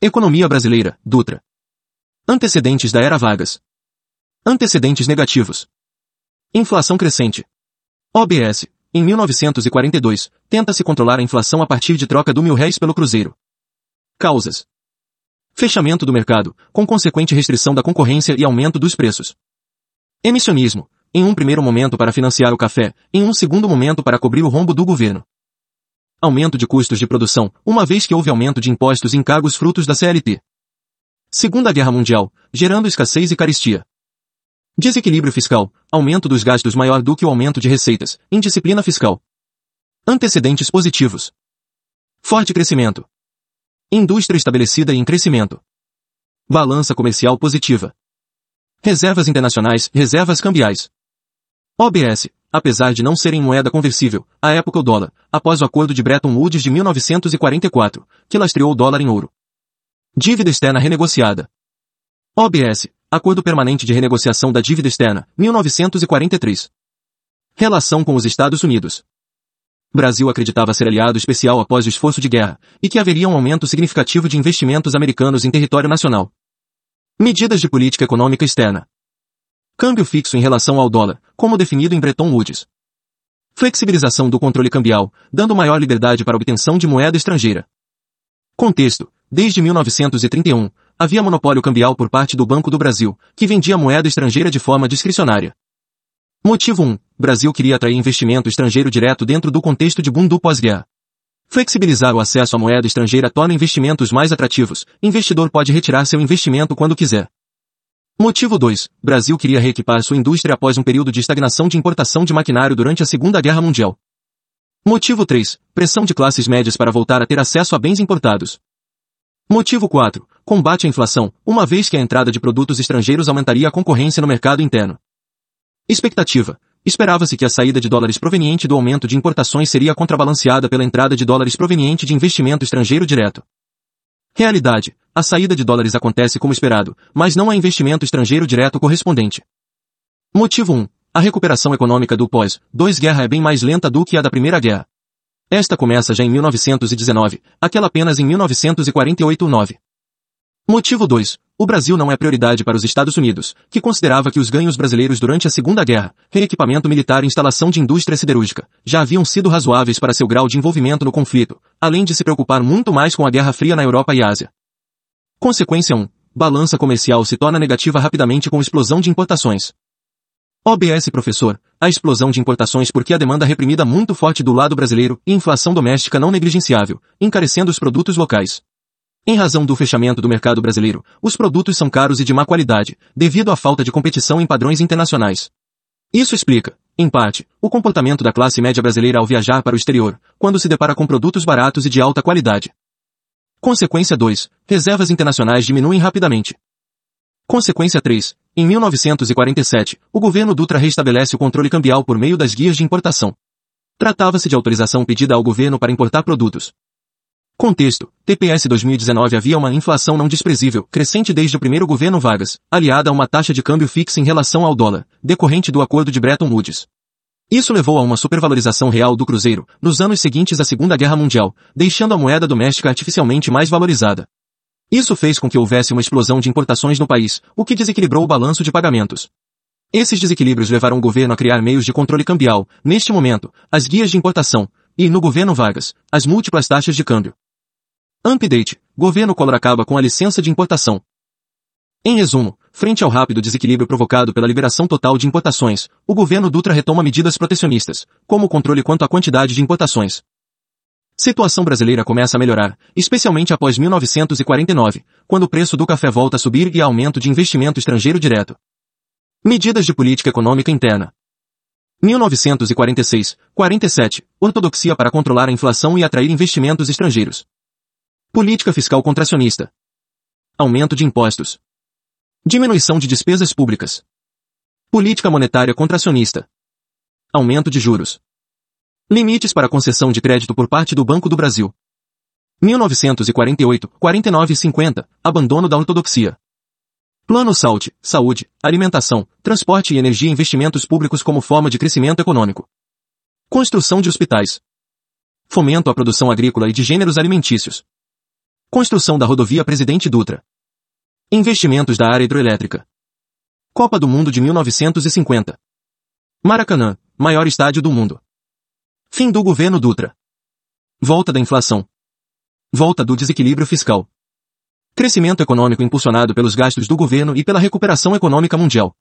Economia brasileira, Dutra. Antecedentes da era Vargas. Antecedentes negativos. Inflação crescente. OBS. Em 1942, tenta-se controlar a inflação a partir de troca do mil réis pelo cruzeiro. Causas. Fechamento do mercado, com consequente restrição da concorrência e aumento dos preços. Emissionismo. Em um primeiro momento para financiar o café, em um segundo momento para cobrir o rombo do governo. Aumento de custos de produção, uma vez que houve aumento de impostos e encargos frutos da CLT. Segunda Guerra Mundial, gerando escassez e caristia. Desequilíbrio fiscal, aumento dos gastos maior do que o aumento de receitas, indisciplina fiscal. Antecedentes positivos. Forte crescimento. Indústria estabelecida em crescimento. Balança comercial positiva. Reservas internacionais, reservas cambiais. OBS, apesar de não serem moeda conversível, à época o dólar, após o acordo de Bretton Woods de 1944, que lastreou o dólar em ouro. Dívida externa renegociada. OBS, Acordo Permanente de Renegociação da Dívida Externa, 1943. Relação com os Estados Unidos. Brasil acreditava ser aliado especial após o esforço de guerra, e que haveria um aumento significativo de investimentos americanos em território nacional. Medidas de política econômica externa. Câmbio fixo em relação ao dólar, como definido em Bretton Woods. Flexibilização do controle cambial, dando maior liberdade para obtenção de moeda estrangeira. Contexto. Desde 1931, havia monopólio cambial por parte do Banco do Brasil, que vendia moeda estrangeira de forma discricionária. Motivo 1. Brasil queria atrair investimento estrangeiro direto dentro do contexto de boom do pós-guerra. Flexibilizar o acesso à moeda estrangeira torna investimentos mais atrativos. Investidor pode retirar seu investimento quando quiser. Motivo 2. Brasil queria reequipar sua indústria após um período de estagnação de importação de maquinário durante a Segunda Guerra Mundial. Motivo 3. Pressão de classes médias para voltar a ter acesso a bens importados. Motivo 4. Combate à inflação, uma vez que a entrada de produtos estrangeiros aumentaria a concorrência no mercado interno. Expectativa. Esperava-se que a saída de dólares proveniente do aumento de importações seria contrabalanceada pela entrada de dólares proveniente de investimento estrangeiro direto. Realidade. A saída de dólares acontece como esperado, mas não há investimento estrangeiro direto correspondente. Motivo 1. A recuperação econômica do pós-2 guerra é bem mais lenta do que a da Primeira Guerra. Esta começa já em 1919, aquela apenas em 1948-9. Motivo 2. O Brasil não é prioridade para os Estados Unidos, que considerava que os ganhos brasileiros durante a Segunda Guerra, reequipamento militar e instalação de indústria siderúrgica, já haviam sido razoáveis para seu grau de envolvimento no conflito, além de se preocupar muito mais com a Guerra Fria na Europa e Ásia. Consequência 1. Balança comercial se torna negativa rapidamente com explosão de importações. OBS professor, a explosão de importações porque a demanda reprimida muito forte do lado brasileiro e inflação doméstica não negligenciável, encarecendo os produtos locais. Em razão do fechamento do mercado brasileiro, os produtos são caros e de má qualidade, devido à falta de competição em padrões internacionais. Isso explica, em parte, o comportamento da classe média brasileira ao viajar para o exterior, quando se depara com produtos baratos e de alta qualidade. Consequência 2. Reservas internacionais diminuem rapidamente. Consequência 3. Em 1947, o governo Dutra restabelece o controle cambial por meio das guias de importação. Tratava-se de autorização pedida ao governo para importar produtos. Contexto. TPS 2019 havia uma inflação não desprezível, crescente desde o primeiro governo Vargas, aliada a uma taxa de câmbio fixa em relação ao dólar, decorrente do acordo de Bretton Woods. Isso levou a uma supervalorização real do cruzeiro, nos anos seguintes à Segunda Guerra Mundial, deixando a moeda doméstica artificialmente mais valorizada. Isso fez com que houvesse uma explosão de importações no país, o que desequilibrou o balanço de pagamentos. Esses desequilíbrios levaram o governo a criar meios de controle cambial, neste momento, as guias de importação, e, no governo Vargas, as múltiplas taxas de câmbio. Update. Governo Collor acaba com a licença de importação. Em resumo, frente ao rápido desequilíbrio provocado pela liberação total de importações, o governo Dutra retoma medidas protecionistas, como o controle quanto à quantidade de importações, Situação brasileira começa a melhorar, especialmente após 1949, quando o preço do café volta a subir e aumento de investimento estrangeiro direto. Medidas de política econômica interna. 1946, 47, ortodoxia para controlar a inflação e atrair investimentos estrangeiros. Política fiscal contracionista. Aumento de impostos. Diminuição de despesas públicas. Política monetária contracionista. Aumento de juros. Limites para concessão de crédito por parte do Banco do Brasil. 1948, 49 e 50, abandono da ortodoxia. Plano SAUT, saúde, alimentação, transporte e energia investimentos públicos como forma de crescimento econômico. Construção de hospitais. Fomento à produção agrícola e de gêneros alimentícios. Construção da rodovia Presidente Dutra. Investimentos da área hidroelétrica. Copa do Mundo de 1950. Maracanã, maior estádio do mundo. Fim do governo Dutra. Volta da inflação. Volta do desequilíbrio fiscal. Crescimento econômico impulsionado pelos gastos do governo e pela recuperação econômica mundial.